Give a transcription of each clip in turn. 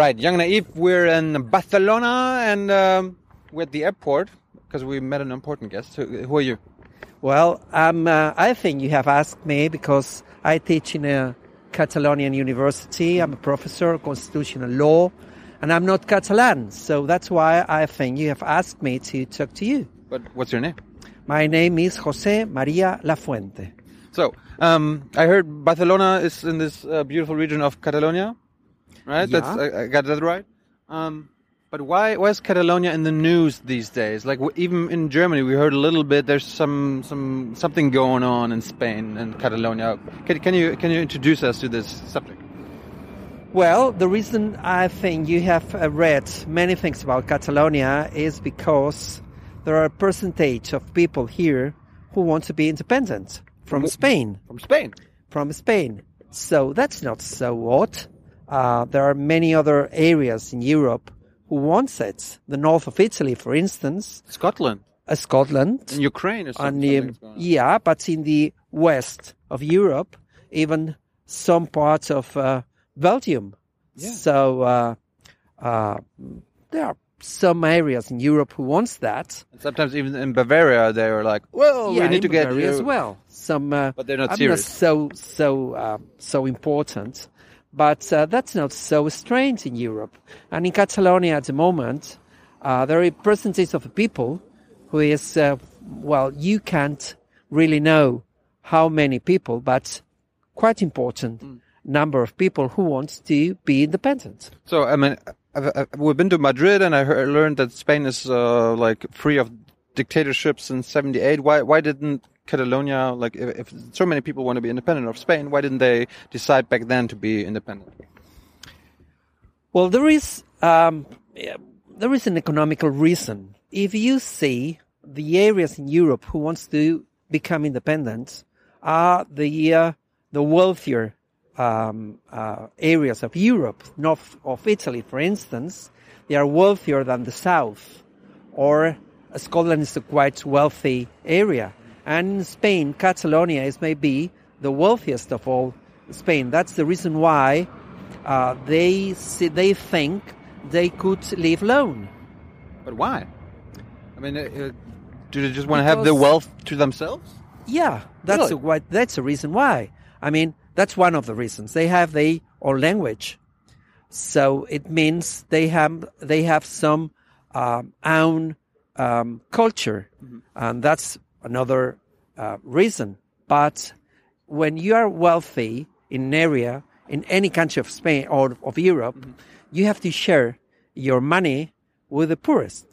right, Jung Naiv, we're in Barcelona and um, we're at the airport because we met an important guest. Who, who are you? Well, um, uh, I think you have asked me because I teach in a Catalonian university. I'm a professor of constitutional law and I'm not Catalan. So that's why I think you have asked me to talk to you. But what's your name? My name is José Maria Lafuente. So, um, I heard Barcelona is in this uh, beautiful region of Catalonia, right? Yeah. That's I, I got that right. Um, but why why is Catalonia in the news these days? Like w- even in Germany, we heard a little bit. There's some some something going on in Spain and Catalonia. Can, can you can you introduce us to this subject? Well, the reason I think you have uh, read many things about Catalonia is because there are a percentage of people here who want to be independent from Spain. From Spain. From Spain. So that's not so odd. Uh, there are many other areas in Europe who want it. The north of Italy, for instance, Scotland. uh, Scotland. In Ukraine or and something. the, yeah, but in the west of Europe, even some parts of uh, Belgium. Yeah. So uh, uh, there are some areas in Europe who wants that. And sometimes even in Bavaria, they were like, "Well, yeah, we need to get Bavaria you." as well. Some, uh, But they're not I'm serious. so so uh, so important. But uh, that's not so strange in Europe. And in Catalonia at the moment, uh, there are a percentage of people who is uh, well, you can't really know how many people, but quite important Mm. number of people who wants to be independent. So I mean, I've, I've, we've been to Madrid, and I heard, learned that Spain is uh, like free of dictatorships since '78. Why why didn't Catalonia, like if, if so many people want to be independent of Spain, why didn't they decide back then to be independent? Well, there is um, there is an economical reason. If you see the areas in Europe who wants to become independent are the uh, the wealthier um, uh, areas of Europe, north of Italy, for instance. They are wealthier than the south, or Scotland is a quite wealthy area, and in Spain, Catalonia is maybe the wealthiest of all Spain. That's the reason why uh, they see, they think they could live alone. But why? I mean, uh, uh, do they just want to have the wealth to themselves? Yeah, that's Really? a, why, that's a reason why. I mean, that's one of the reasons. They have their own language, so it means they have they have some um, own um, culture, and that's another uh, reason. But when you are wealthy in an area in any country of Spain or of Europe, you have to share your money with the poorest.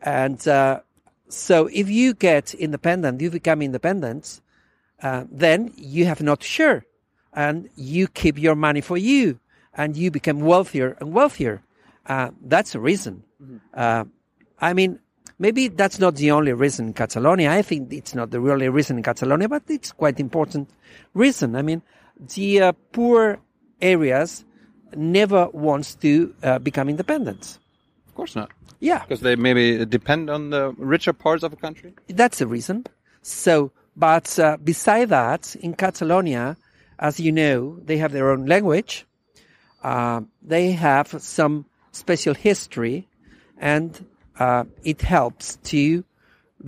And uh, so if you get independent, you become independent, uh, then you have not to share and you keep your money for you and you become wealthier and wealthier. Uh, that's a reason. Uh, I mean, maybe that's not the only reason in Catalonia. I think it's not the only reason in Catalonia, but it's quite important reason. I mean, the uh, poor areas never wants to uh, become independent. Of course not, Yeah. because they maybe depend on the richer parts of a country. That's the reason. So, but uh, beside that, in Catalonia, as you know, they have their own language. Uh, they have some special history, and uh, it helps to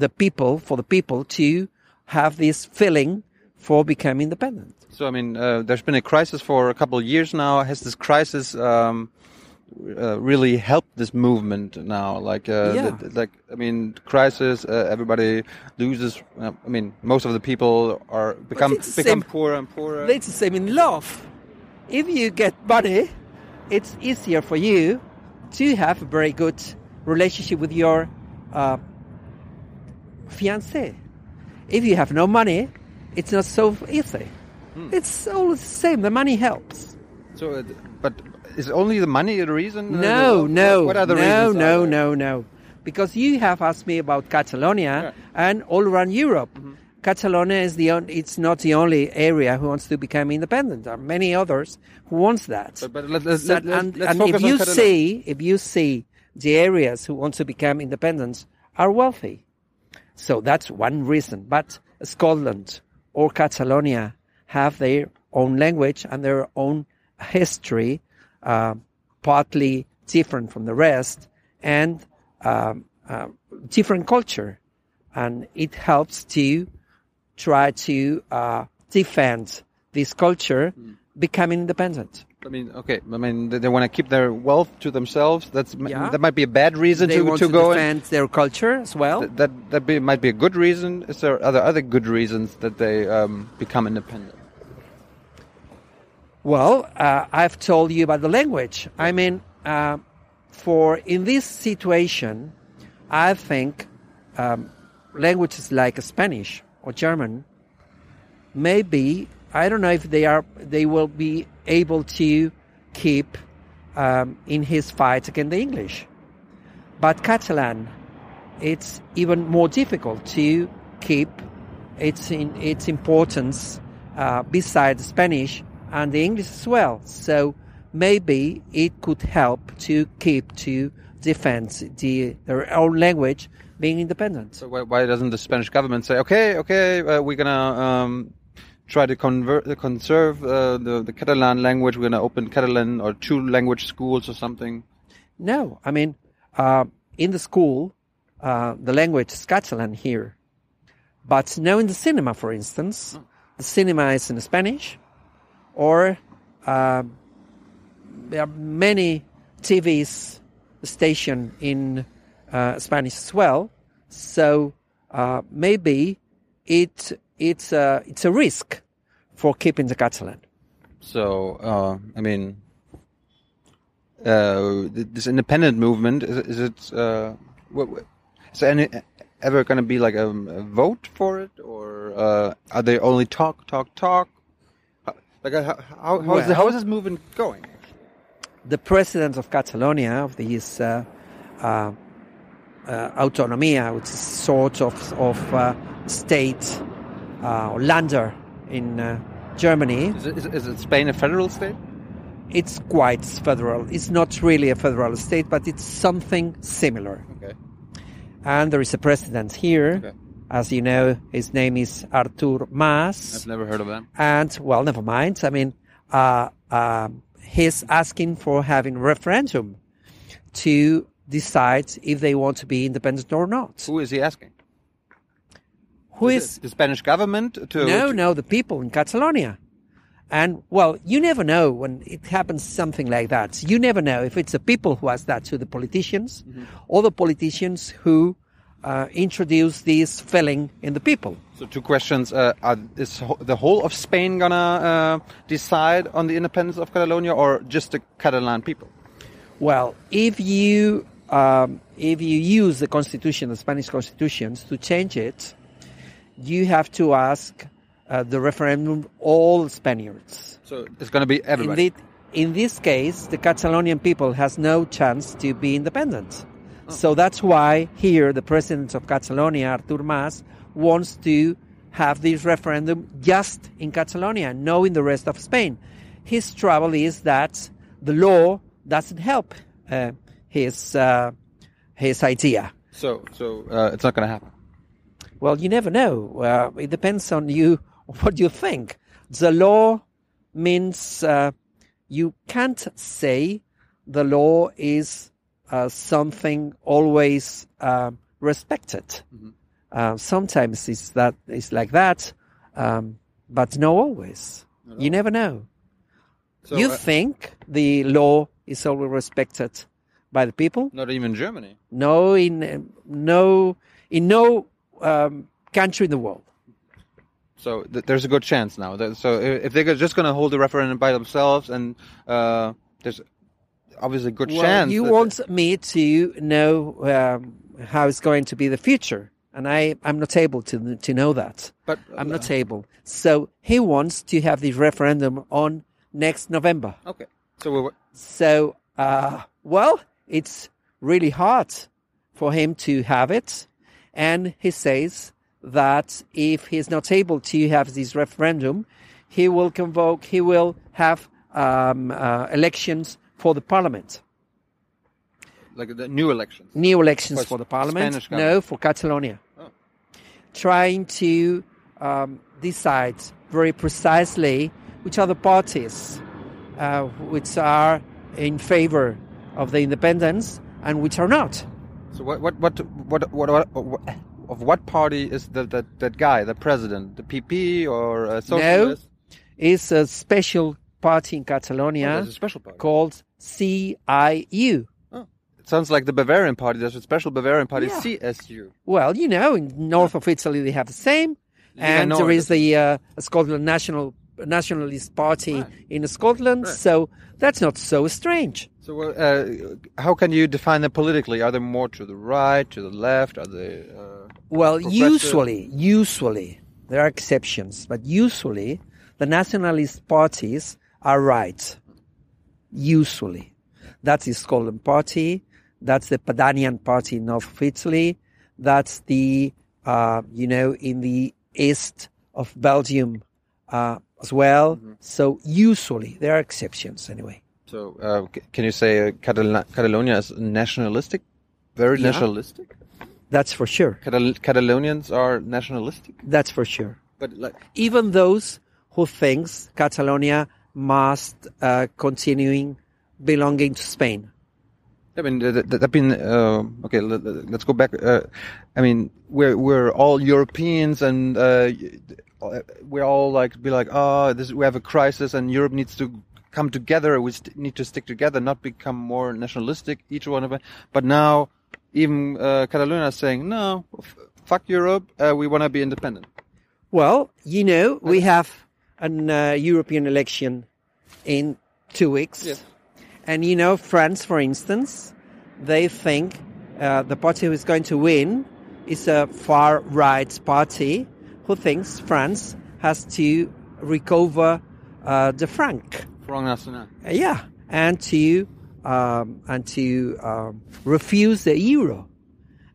the people, for the people to have this feeling for becoming independent. So I mean, uh, there's been a crisis for a couple of years now. Has this crisis um, uh, really helped this movement now? Like, uh, Yeah. like I mean, crisis. Uh, everybody loses. Uh, I mean, most of the people are become become poorer and poorer. It's the same in love. If you get money, it's easier for you to have a very good relationship with your uh, fiancé. If you have no money, it's not so easy. It's all the same. The money helps. so, uh, but is only the money the reason? Uh, No, what- no, What are the no, reasons? no, there? no, no. Because you have asked me about Catalonia and all around Europe. Mm-hmm. Catalonia is the on, it's not the only area who wants to become independent. There are many others who wants that. But, but let, let, So- let, let's, and let's and focus if you Catalonia. see if you see the areas who want to become independent are wealthy, so that's one reason. But Scotland or Catalonia have their own language and their own history, uh, partly different from the rest and um, uh, different culture, and it helps to try to uh, defend this culture becoming independent. I mean, okay. I mean, they, they want to keep their wealth to themselves. That's Yeah. that might be a bad reason They to want to to, go. defend their culture as well. That that, that be, might be a good reason. Is there other other good reasons that they um, become independent? Well, uh, I've told you about the language. I mean, uh, for in this situation, I think um, languages like Spanish or German, maybe I don't know if they are they will be able to keep um, in his fight against the English. But Catalan, it's even more difficult to keep its in, its importance uh, beside Spanish and the English as well. So maybe it could help to keep to defend the their own language being independent. So why, why doesn't the Spanish government say, okay, okay, uh, we're gonna um, try to convert, conserve uh, the the Catalan language. We're gonna open Catalan or two language schools or something. No, I mean, uh, in the school, uh, the language is Catalan here. But now in the cinema, for instance, the cinema is in Spanish, or um there are many TVs station in uh, Spanish as well. So uh, maybe it it's a it's a risk for keeping the Catalan. So uh, I mean, uh, this independent movement is, it- is it? Uh, what, what- is there any ever going to be like a, a vote for it, or uh, are they only talk, talk, talk? Like uh, how how, how, is, how is this movement going? the president of Catalonia, of this uh, uh, uh, autonomia, which is sort of of uh, state uh, or Länder in uh, Germany, Is it, is, it- Spain a federal state? it's quite federal. It's not really a federal state, but it's something similar. Okay. And there is a president here. Okay. As you know, his name is Artur Mas. I've never heard of him. And well, never mind. I mean, uh, um he's asking for having a referendum to decide if they want to be independent or not. Who is he asking? Who Is is the Spanish government to? no, to- no, the people in Catalonia. And well, you never know when it happens something like that. You never know if it's the people who ask that to the politicians, or the politicians who uh, introduce this feeling in the people. So two questions: uh, are, Is ho- the whole of Spain gonna uh, decide on the independence of Catalonia, or just the Catalan people? Well, if you um, if you use the constitution, the Spanish constitutions, to change it, you have to ask uh, the referendum all Spaniards. So it's gonna be everybody. Indeed, in this case, the Catalonian people has no chance to be independent. So that's why here the president of Catalonia, Artur Mas, wants to have this referendum just in Catalonia, no in the rest of Spain. His trouble is that the law doesn't help uh, his uh, his idea. So so uh, it's not gonna happen. Well, you never know. Uh, it depends on you what you think. The law means uh, you can't say the law is uh, something always uh, respected. Uh, sometimes it's that it's like that, um, but no always. You never know. So you uh, think the law is always respected by the people? not even Germany. No, in no in no um, country in the world. So th- there's a good chance now. That, so if they're just gonna hold the referendum by themselves, and uh, there's obviously a good Well, chance. you want me to know um, how it's going to be the future, and I I'm not able to to know that. but I'm not able. So he wants to have the referendum on next November. Okay. So we're, So, uh, well, it's really hard for him to have it. And he says that if he's not able to have this referendum, he will convoke, he will have um, uh, elections for the parliament. like the new elections. New elections For for the parliament? Spanish No, for Catalonia. Oh. Trying to um, decide very precisely which are the parties uh, which are in favor of the independence and which are not. So what what what what what, what, what of what party is the, that that guy, the president, the PP or a socialist? No, it's a special party in Catalonia Oh, a special party. called CIU. Oh, It sounds like the Bavarian party. There's a special Bavarian party, Yeah. CSU. Well, you know, in north of Italy they have the same, Yeah, and there is the uh, Scotland National Nationalist Party Right. in Scotland. Right. So that's not so strange. So, uh, how can you define them politically? Are they more to the right, to the left? Are they? Uh, Well, usually, usually there are exceptions, but usually the nationalist parties are right. Usually, that's the Scotland Party. That's the Padanian Party in North of Italy. That's the uh, you know in the east of Belgium uh, as well. So usually there are exceptions anyway. So, uh, can you say uh, Catalan- Catalonia is nationalistic? Very Yeah. nationalistic. That's for sure. Catal- Catalonians are nationalistic, That's for sure. but like even those who thinks Catalonia must uh, continuing belonging to Spain. I mean, th- th- that been uh, okay. Let, let- let's go back. Uh, I mean, we're we're all Europeans, and uh, we're all like be like, oh, this we have a crisis, and Europe needs to come together. We st- need to stick together, not become more nationalistic, each one of us. But now, even uh, Catalonia is saying, no, f- fuck Europe. Uh, we want to be independent. Well, you know, we have an uh, European election in two weeks. Yes. And you know, France, for instance, they think uh, the party who is going to win is a far right party who thinks France has to recover uh, the franc. Front National. Uh, yeah, and to um, and to um, refuse the euro,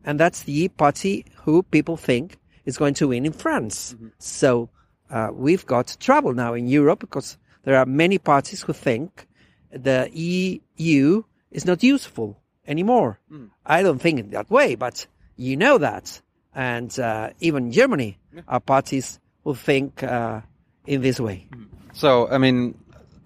and that's the party who people think is going to win in France. So uh, we've got trouble now in Europe because there are many parties who think the EU is not useful anymore. I don't think it that way, but you know that, and uh, even Germany are parties who think uh, in this way. So, I mean,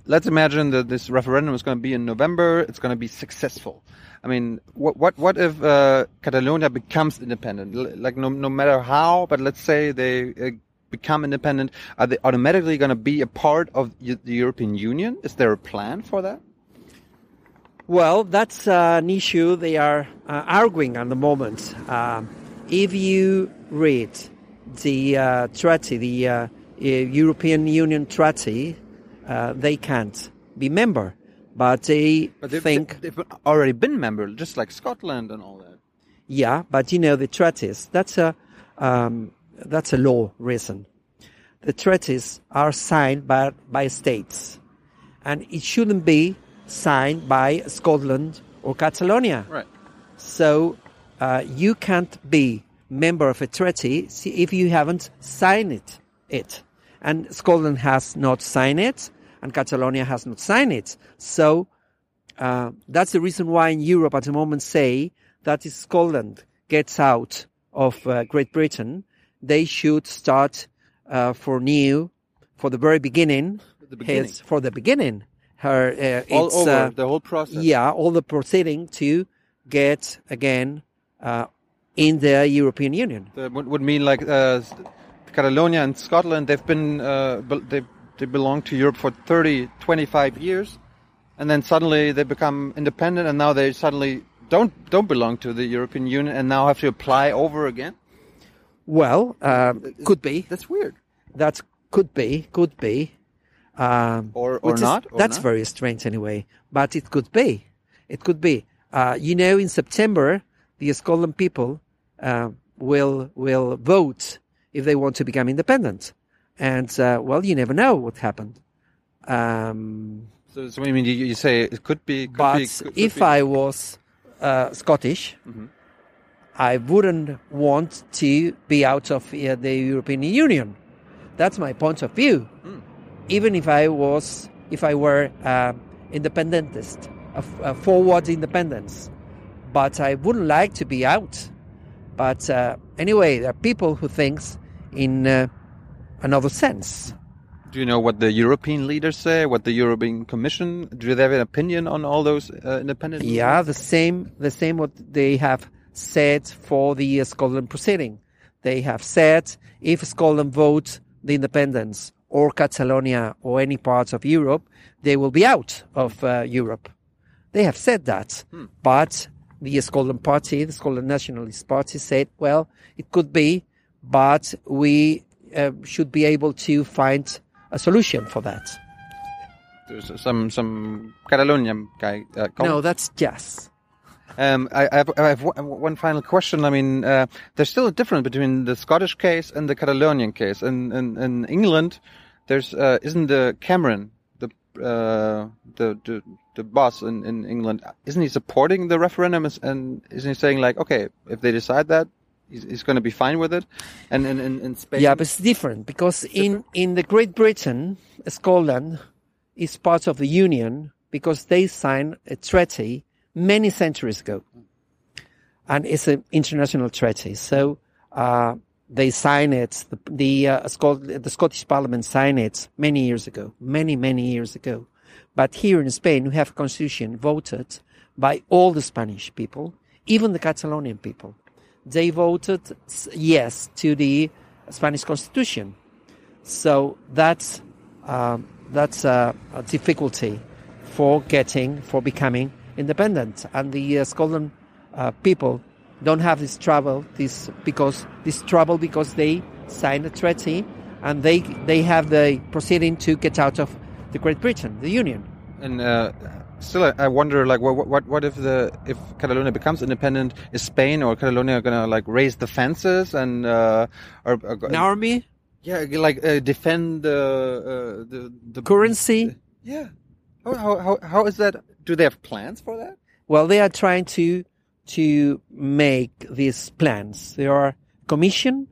let's imagine that this referendum is going to be in November. It's going to be successful. I mean, what what what if uh, Catalonia becomes independent? Like no no matter how, but let's say they uh, become independent, are they automatically going to be a part of the European Union? Is there a plan for that? Well, that's uh, an issue they are uh, arguing at the moment. Um, if you read the uh, treaty, the uh, uh, European Union treaty, uh, they can't be member, but they But they've, think, they've already been member, just like Scotland and all that. yeah, but you know the treaties. That's a um, that's a law reason. The treaties are signed by by states, and it shouldn't be signed by Scotland or Catalonia. Right. So uh, you can't be member of a treaty if you haven't signed it, it. And Scotland has not signed it, and Catalonia has not signed it. So uh, that's the reason why in Europe at the moment say that if Scotland gets out of uh, Great Britain, they should start uh, for new, for the very beginning, The beginning. his- for the beginning. Her, uh, all over uh, the whole process. yeah, all the proceeding to get again uh, in the European Union. That would, mean like uh, Catalonia and Scotland, they've been, uh, they, they belong to Europe for 30, 25 years. And then suddenly they become independent and now they suddenly don't, don't belong to the European Union and now have to apply over again. Well, um, could be. That's weird. That could be. Could be. Um, Or- or which is- not, or that's not? very strange anyway. But it could be. It could be. Uh, you know, in September, the Scotland people uh, will will vote if they want to become independent. And uh, well, you never know what happened. Um, So, so I mean, you, you say it could be, could but be, could, could if be. I was uh, Scottish, Mm-hmm. I wouldn't want to be out of uh, the European Union. That's my point of view. Hmm. Even if I was, if I were uh, independentist, a forward independence, but I wouldn't like to be out. But uh, anyway, there are people who thinks in uh, another sense. Do you know what the European leaders say? What the European Commission? Do they have an opinion on all those uh, independent? Yeah, the same, the same what they have said for the uh, Scotland proceeding. They have said if Scotland votes the independence or Catalonia or any parts of Europe, they will be out of uh, Europe. They have said that, but the Scotland Party, the Scotland Nationalist Party, said, well, it could be, but we uh, should be able to find a solution for that. There's some some Catalonian guy. Uh, No, that's yes. Um, I, I have, I have one one final question. I mean, uh, there's still a difference between the Scottish case and the Catalonian case. In in, in England, there's uh, isn't the Cameron the uh, the, the the boss in, in England isn't he supporting the referendum and isn't he saying like okay if they decide that he's, he's going to be fine with it and in in, in Spain Yeah, but it's different because in, in the Great Britain, Scotland is part of the Union because they signed a treaty many centuries ago. And it's an international treaty. So, uh, they signed it, the, the, uh, Scot- the Scottish Parliament signed it many years ago, many, many years ago. But here in Spain, we have a constitution voted by all the Spanish people, even the Catalonian people. They voted yes to the Spanish constitution. So that's um, that's a, a difficulty for getting for becoming independent, and the uh, Scotland uh, people don't have this trouble. This because this trouble because they signed a treaty and they they have the proceeding to get out of the Great Britain, the Union. And uh, still, I- wonder, like, what, what, what if the if Catalonia becomes independent? Is Spain or Catalonia gonna like raise the fences and uh, or, or An army, yeah, like uh, defend the uh, the the currency. Yeah. How, how how how is that? Do they have plans for that? Well, they are trying to to make these plans. They are commission.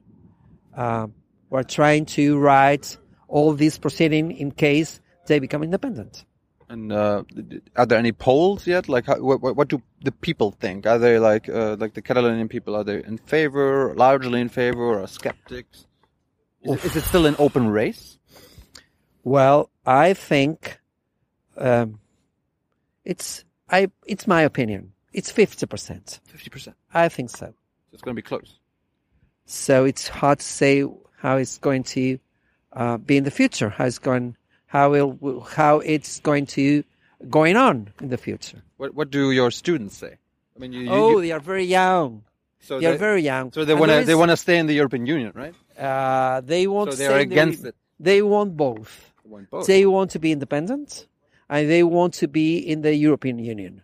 Uh, who are trying to write all these proceeding in case they become independent. And uh, are there any polls yet? Like, how, what, what do the people think? Are they like uh, like the Catalonian people? Are they in favor, largely in favor, or skeptics? Is, it, is it still an open race? Well, I think um, it's I it's my opinion. It's fifty percent. Fifty percent. I think so. It's going to be close. So it's hard to say how it's going to uh, be in the future. How it's going, how it, will- how it's going to going on in the future. What what do your students say? I mean, you, you, oh, you- they are very young. so They are very young. so they want to they want to stay in the European Union, right? Uh, they want. So they stay are in the- against it. They want both. They want both. They want to be independent, and they want to be in the European Union.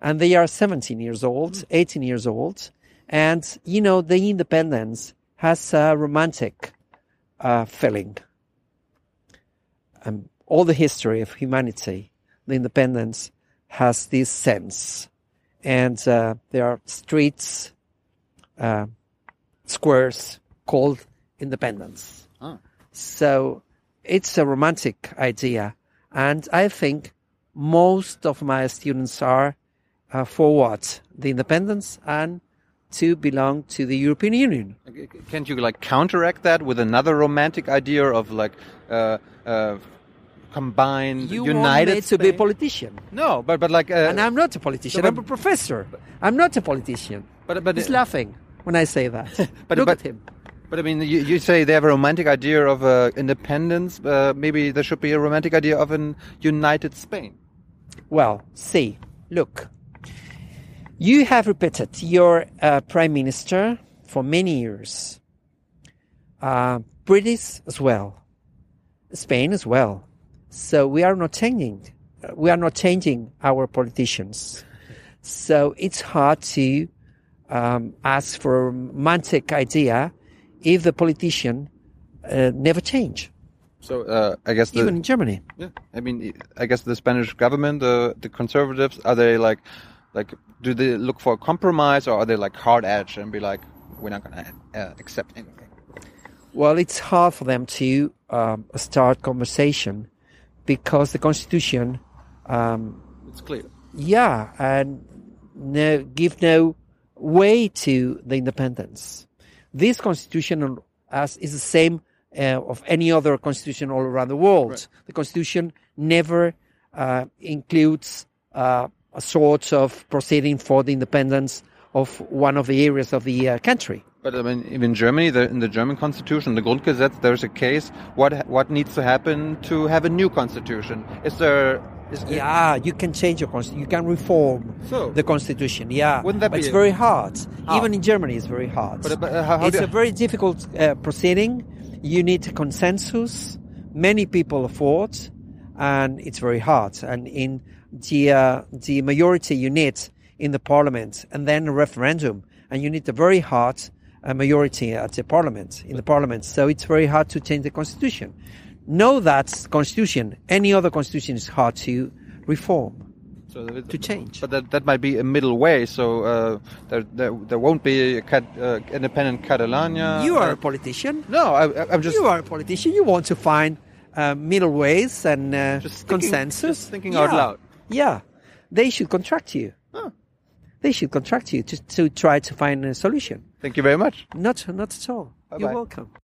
And they are 17 years old, 18 years old, and you know the independence has a romantic uh, feeling. Um, all the history of humanity, the independence has this sense, and uh, there are streets, uh, squares called independence. Ah. So it's a romantic idea. And I think most of my students are uh, for what? The independence and to belong to the European Union. Can't you like counteract that with another romantic idea of like uh, uh, combined You united want to be a politician. No, but but like uh, and I'm not a politician. but- I'm a professor. I'm not a politician. but but He's laughing when I say that. But- Look but- at him. But I mean, you, you say they have a romantic idea of uh, independence. Uh, maybe there should be a romantic idea of an united Spain. Well, see, look. You have repeated your uh, prime minister for many years. Uh, British as well, Spain as well. So we are not changing. uh, We are not changing our politicians. So it's hard to um, ask for a romantic idea if the politician uh, never change. So uh, I guess the Even in Germany. yeah, I mean, I guess the Spanish government, the the conservatives, are they like like do they look for a compromise or are they like hard edge and be like we're not gonna uh, accept anything? Well, it's hard for them to um, start conversation because the constitution, um, It's clear. yeah, and no, give no way to the independence. This constitution as is the same uh, of any other constitution all around the world. The constitution never uh, includes uh, a sort of proceeding for the independence of one of the areas of the uh, country. But I mean, even in Germany, the, in the German constitution, the Grundgesetz, there's a case. What what needs to happen to have a new constitution? Is there? Is Yeah, you can change your constitution. You can reform So? the constitution. Yeah, Wouldn't that but be it's a- very hard. How? Even in Germany, it's very hard. But, but uh, how, how it's a very difficult uh, proceeding. You need a consensus. Many people vote, and it's very hard. And in the uh, the majority you need in the parliament, and then a referendum, and you need a very hard uh, majority at the parliament in the parliament. So it's very hard to change the constitution. Know that constitution, any other constitution, is hard to reform so to change. But that, that might be a middle way. So uh, there, there there won't be a cat, uh, independent Catalonia. you are Uh, a politician. no, I, I- I'm just you are a politician. You want to find uh, middle ways and uh, Just thinking- consensus. just thinking out Yeah. loud. Yeah, they should contract you. Oh. They should contract you to, to try to find a solution. thank you very much. Not, not at all. Bye-bye. You're welcome.